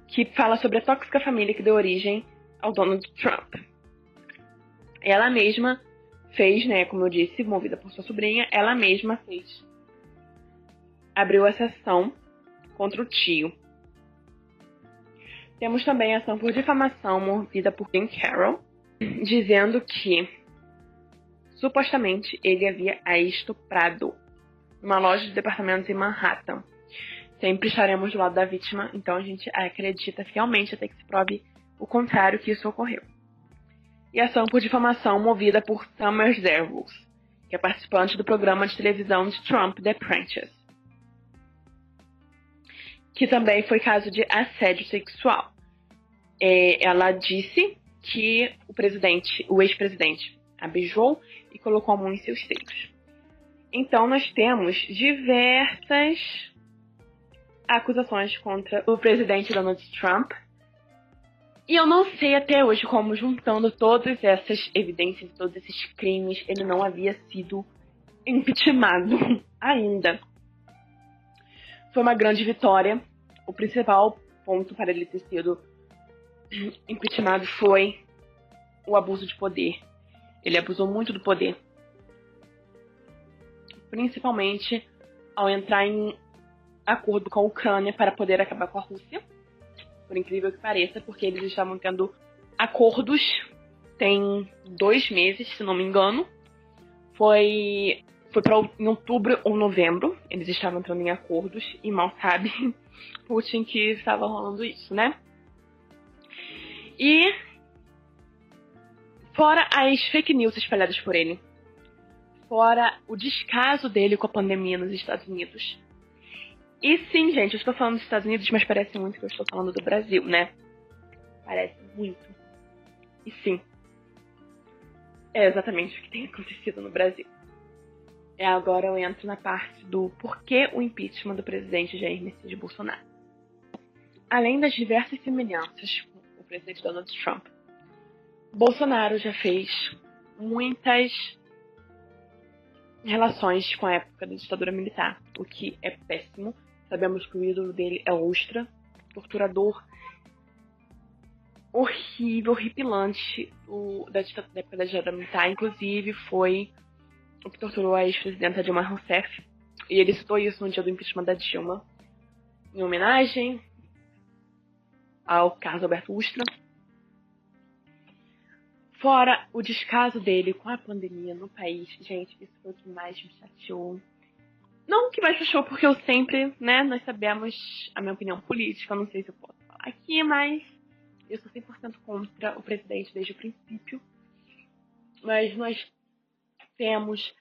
que fala sobre a tóxica família que deu origem ao Donald Trump. Ela mesma fez, né, como eu disse, movida por sua sobrinha, ela mesma fez. Abriu essa ação contra o tio. Temos também a ação por difamação movida por Jim Carroll, dizendo que supostamente ele havia a estuprado numa loja de departamentos em Manhattan. Sempre estaremos do lado da vítima, então a gente acredita fielmente até que se prove o contrário que isso ocorreu e ação por difamação movida por Summer Zervos, que é participante do programa de televisão de Trump, The Apprentice, que também foi caso de assédio sexual. É, ela disse que o presidente, o ex-presidente, a beijou e colocou a mão em seus seios. Então nós temos diversas acusações contra o presidente Donald Trump e eu não sei até hoje como, juntando todas essas evidências, todos esses crimes, ele não havia sido impeachmentado ainda. Foi uma grande vitória. O principal ponto para ele ter sido impeachmentado foi o abuso de poder. Ele abusou muito do poder. Principalmente ao entrar em acordo com a Ucrânia para poder acabar com a Rússia por incrível que pareça, porque eles estavam tendo acordos tem dois meses, se não me engano. Foi, foi para em outubro ou novembro, eles estavam entrando em acordos e mal sabe Putin que estava rolando isso, né? E fora as fake news espalhadas por ele, fora o descaso dele com a pandemia nos Estados Unidos, e sim, gente, eu estou falando dos Estados Unidos, mas parece muito que eu estou falando do Brasil, né? Parece muito. E sim. É exatamente o que tem acontecido no Brasil. É agora eu entro na parte do porquê o impeachment do presidente Jair Messias Bolsonaro. Além das diversas semelhanças com o presidente Donald Trump, Bolsonaro já fez muitas relações com a época da ditadura militar, o que é péssimo, Sabemos que o ídolo dele é Ostra, torturador horrível, horripilante o, da, da época da militar. Inclusive, foi o que torturou a ex-presidenta Dilma Rousseff. E ele citou isso no dia do impeachment da Dilma, em homenagem ao Carlos Alberto Ustra. Fora o descaso dele com a pandemia no país, gente, isso foi o que mais me chateou. Não que vai ser show, porque eu sempre, né, nós sabemos a minha opinião política, não sei se eu posso falar aqui, mas eu sou 100% contra o presidente desde o princípio. Mas nós temos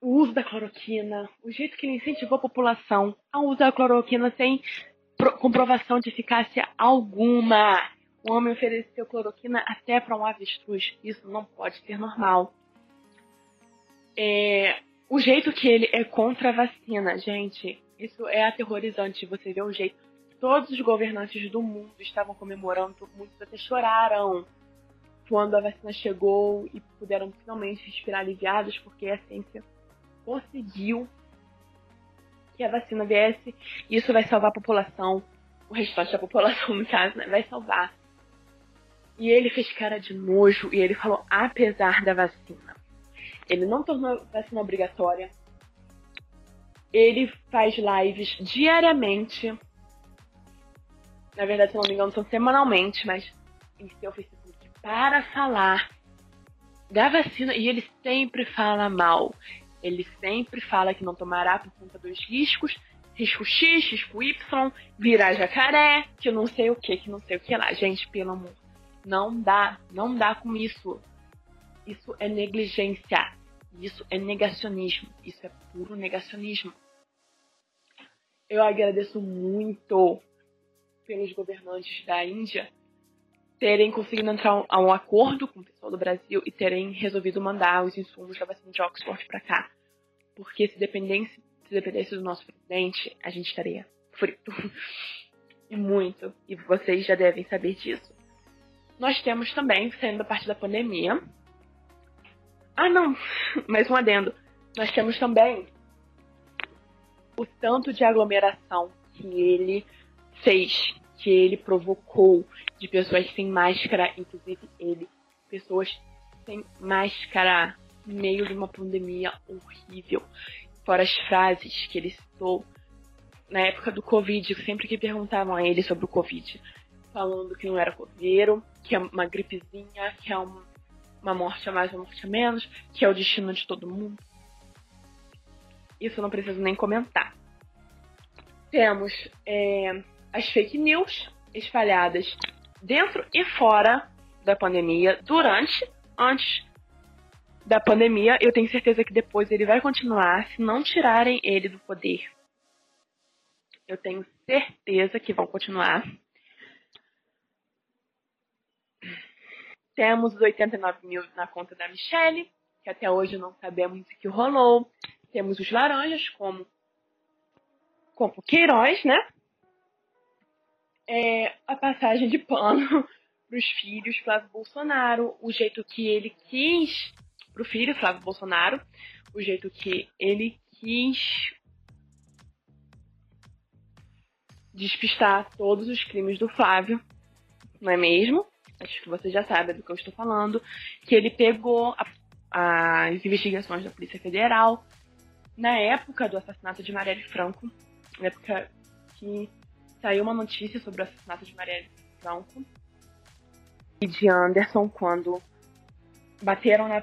o uso da cloroquina, o jeito que ele incentivou a população a usar a cloroquina sem comprovação de eficácia alguma. O homem ofereceu cloroquina até para um avestruz. Isso não pode ser normal. É, o jeito que ele é contra a vacina, gente, isso é aterrorizante. Você vê o jeito. Todos os governantes do mundo estavam comemorando, muitos até choraram quando a vacina chegou e puderam finalmente respirar aliviados, porque a ciência conseguiu que a vacina viesse isso vai salvar a população, o restante da população, no caso, né? Vai salvar. E ele fez cara de nojo e ele falou, apesar da vacina. Ele não tornou a vacina obrigatória. Ele faz lives diariamente. Na verdade, se não me engano, são semanalmente, mas em seu Facebook para falar da vacina e ele sempre fala mal. Ele sempre fala que não tomará por conta dos riscos, risco X, risco Y, virar jacaré, que não sei o que, que não sei o que lá. Gente, pelo amor, não dá, não dá com isso. Isso é negligência. Isso é negacionismo. Isso é puro negacionismo. Eu agradeço muito pelos governantes da Índia terem conseguido entrar a um acordo com o pessoal do Brasil e terem resolvido mandar os insumos da vacina de Oxford para cá. Porque se dependesse, se dependesse do nosso presidente, a gente estaria frito. e muito. E vocês já devem saber disso. Nós temos também, saindo da parte da pandemia. Ah, não! Mais um adendo. Nós temos também o tanto de aglomeração que ele fez, que ele provocou de pessoas sem máscara, inclusive ele, pessoas sem máscara, no meio de uma pandemia horrível. Fora as frases que ele citou na época do Covid, sempre que perguntavam a ele sobre o Covid, falando que não era coveiro, que é uma gripezinha, que é uma, uma morte a mais, uma morte a menos, que é o destino de todo mundo. Isso eu não preciso nem comentar. Temos é, as fake news espalhadas dentro e fora da pandemia, durante, antes da pandemia. Eu tenho certeza que depois ele vai continuar se não tirarem ele do poder. Eu tenho certeza que vão continuar. Temos os 89 mil na conta da Michelle, que até hoje não sabemos o que rolou. Temos os laranjas, como, como Queiroz, né? É, a passagem de pano para os filhos Flávio Bolsonaro, o jeito que ele quis para o filho Flávio Bolsonaro, o jeito que ele quis despistar todos os crimes do Flávio, não é mesmo? Acho que você já sabe do que eu estou falando, que ele pegou a, as investigações da Polícia Federal na época do assassinato de Marielle Franco, na época que saiu uma notícia sobre o assassinato de Marielle Franco e de Anderson quando bateram na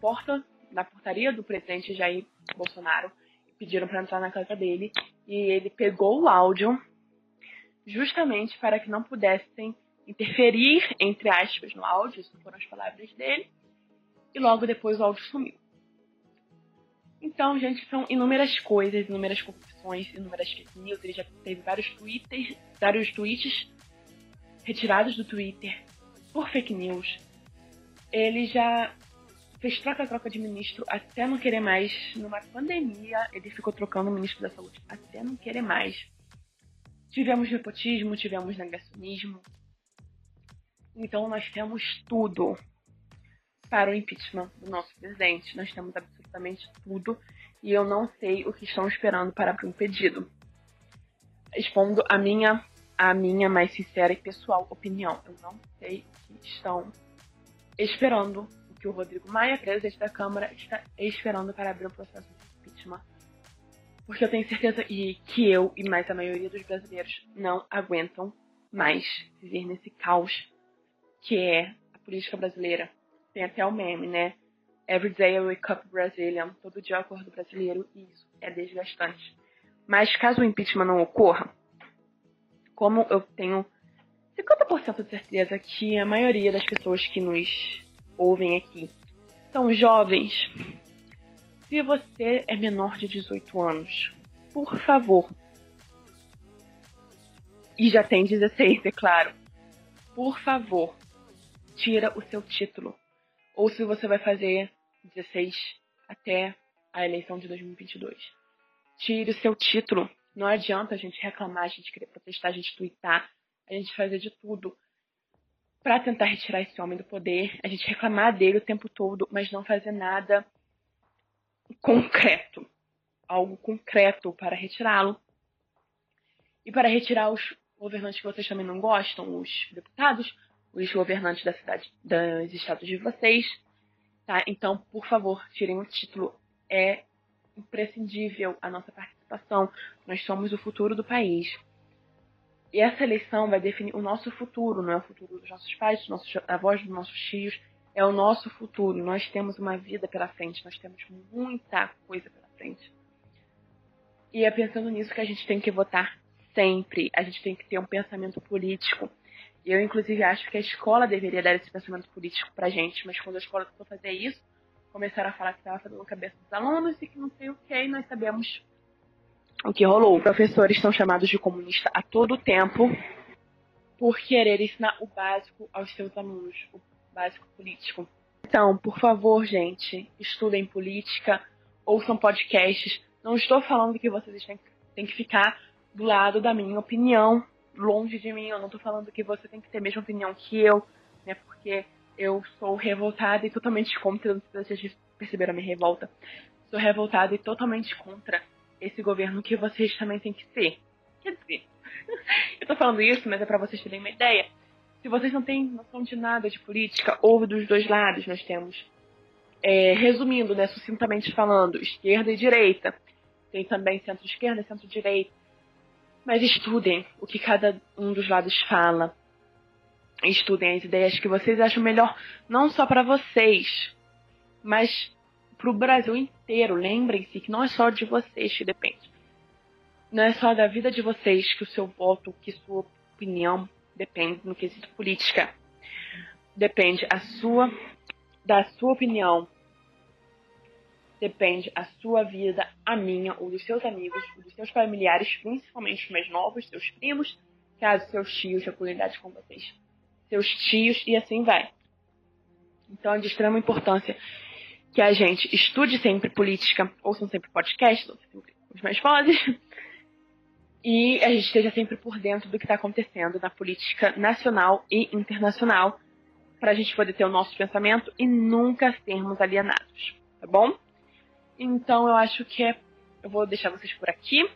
porta, na portaria do presidente Jair Bolsonaro e pediram para entrar na casa dele. E ele pegou o áudio justamente para que não pudessem interferir, entre aspas, no áudio, isso foram as palavras dele, e logo depois o áudio sumiu. Então, gente, são inúmeras coisas, inúmeras confissões, inúmeras fake news. Ele já teve vários twitters, vários tweets retirados do Twitter por fake news. Ele já fez troca-troca de ministro até não querer mais. Numa pandemia, ele ficou trocando o ministro da saúde até não querer mais. Tivemos nepotismo, tivemos negacionismo, então nós temos tudo para o impeachment do nosso presidente. Nós temos absolutamente tudo e eu não sei o que estão esperando para abrir um pedido. Expondo a minha a minha mais sincera e pessoal opinião. Eu não sei o que estão esperando, o que o Rodrigo Maia, presidente da Câmara, está esperando para abrir o processo de impeachment. Porque eu tenho certeza que eu e mais a maioria dos brasileiros não aguentam mais viver nesse caos que é a política brasileira. Tem até o meme, né? Every day I wake up Brazilian. Todo dia eu acordo brasileiro e isso é desgastante. Mas caso o impeachment não ocorra, como eu tenho 50% de certeza que a maioria das pessoas que nos ouvem aqui são jovens, se você é menor de 18 anos, por favor, e já tem 16, é claro, por favor, tira o seu título. Ou se você vai fazer 16 até a eleição de 2022. Tire o seu título. Não adianta a gente reclamar, a gente querer protestar, a gente twittar, a gente fazer de tudo para tentar retirar esse homem do poder, a gente reclamar dele o tempo todo, mas não fazer nada concreto, algo concreto para retirá-lo. E para retirar os governantes que vocês também não gostam, os deputados, os governantes da cidade, dos estados de vocês, tá? Então, por favor, tirem o título. É imprescindível a nossa participação. Nós somos o futuro do país. E essa eleição vai definir o nosso futuro, não é o futuro dos nossos pais, dos nossos avós, dos nossos tios, é o nosso futuro. Nós temos uma vida pela frente, nós temos muita coisa pela frente. E é pensando nisso que a gente tem que votar sempre. A gente tem que ter um pensamento político. Eu, inclusive, acho que a escola deveria dar esse pensamento político pra gente, mas quando a escola tentou fazer isso, começaram a falar que estava fazendo a cabeça dos alunos e que não sei o que, e nós sabemos o que rolou. Professores são chamados de comunista a todo tempo por querer ensinar o básico aos seus alunos, o básico político. Então, por favor, gente, estudem política, ouçam podcasts. Não estou falando que vocês têm, têm que ficar do lado da minha opinião, longe de mim. Eu não estou falando que você tem que ter a mesma opinião que eu, né? Porque eu sou revoltada e totalmente contra. Não sei se vocês perceberam a minha revolta. Sou revoltada e totalmente contra esse governo que vocês também têm que ser. Quer dizer, eu tô falando isso, mas é para vocês terem uma ideia. Se vocês não têm noção de nada de política, ouve dos dois lados. Nós temos, é, resumindo, né, sucintamente falando, esquerda e direita. Tem também centro-esquerda e centro-direita. Mas estudem o que cada um dos lados fala. Estudem as ideias que vocês acham melhor, não só para vocês, mas para o Brasil inteiro. Lembrem-se que não é só de vocês que depende. Não é só da vida de vocês que o seu voto, que sua opinião depende no quesito política. Depende a sua da sua opinião. Depende a sua vida, a minha, ou dos seus amigos, ou dos seus familiares, principalmente os mais novos, seus primos, caso seus tios de comunidade com vocês. Seus tios e assim vai. Então é de extrema importância que a gente estude sempre política, ouçam sempre podcasts, ouçam sempre os mais vozes, e a gente esteja sempre por dentro do que está acontecendo na política nacional e internacional, para a gente poder ter o nosso pensamento e nunca sermos alienados, tá bom? Então eu acho que é, eu vou deixar vocês por aqui.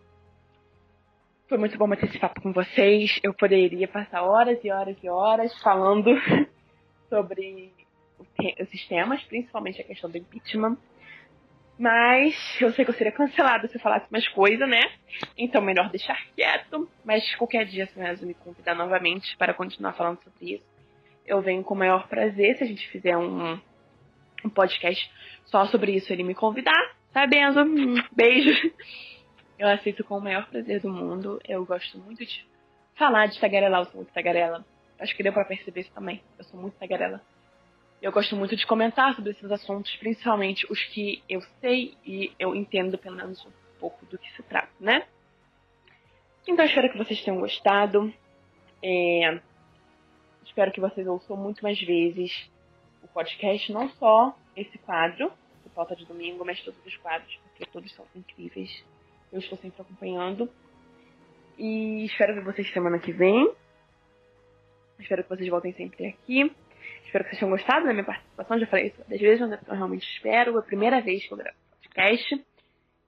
Foi muito bom bater esse papo com vocês. Eu poderia passar horas e horas e horas falando sobre os temas, principalmente a questão do impeachment. Mas eu sei que eu seria cancelada se eu falasse mais coisa, né? Então melhor deixar quieto. Mas qualquer dia, se o me convidar novamente para continuar falando sobre isso, eu venho com o maior prazer se a gente fizer um, um podcast só sobre isso, ele me convidar, tá, Benzo? Beijo. Eu aceito com o maior prazer do mundo. Eu gosto muito de falar de tagarela, eu sou muito tagarela. Acho que deu pra perceber isso também. Eu sou muito tagarela. Eu gosto muito de comentar sobre esses assuntos, principalmente os que eu sei e eu entendo pelo menos um pouco do que se trata, né? Então espero que vocês tenham gostado. É... Espero que vocês ouçam muito mais vezes o podcast, não só esse quadro, o Pauta de Domingo, mas todos os quadros, porque todos são incríveis. Eu estou sempre acompanhando. E espero ver vocês semana que vem. Espero que vocês voltem sempre aqui. Espero que vocês tenham gostado da minha participação. Já falei isso várias vezes, mas eu realmente espero. É a primeira vez que eu gravo podcast.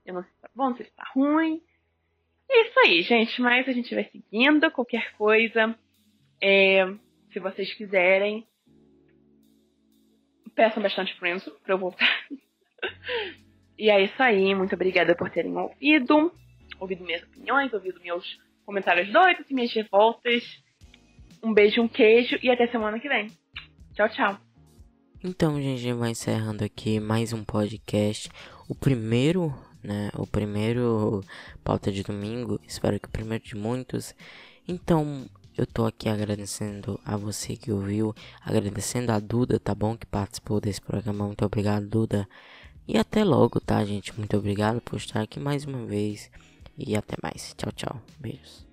Eu não sei se tá bom, não sei se tá ruim. É isso aí, gente. Mas a gente vai seguindo. Qualquer coisa, é, se vocês quiserem, peçam bastante Enzo pra eu voltar. e é isso aí. Muito obrigada por terem ouvido. Ouvido minhas opiniões, ouvido meus comentários doidos e minhas revoltas. Um beijo, um queijo e até semana que vem. Tchau, tchau. Então, gente, vai encerrando aqui mais um podcast. O primeiro, né? O primeiro pauta de domingo. Espero que o primeiro de muitos. Então, eu tô aqui agradecendo a você que ouviu, agradecendo a Duda, tá bom? Que participou desse programa. Muito obrigado, Duda. E até logo, tá, gente? Muito obrigado por estar aqui mais uma vez. E até mais. Tchau, tchau. Beijos.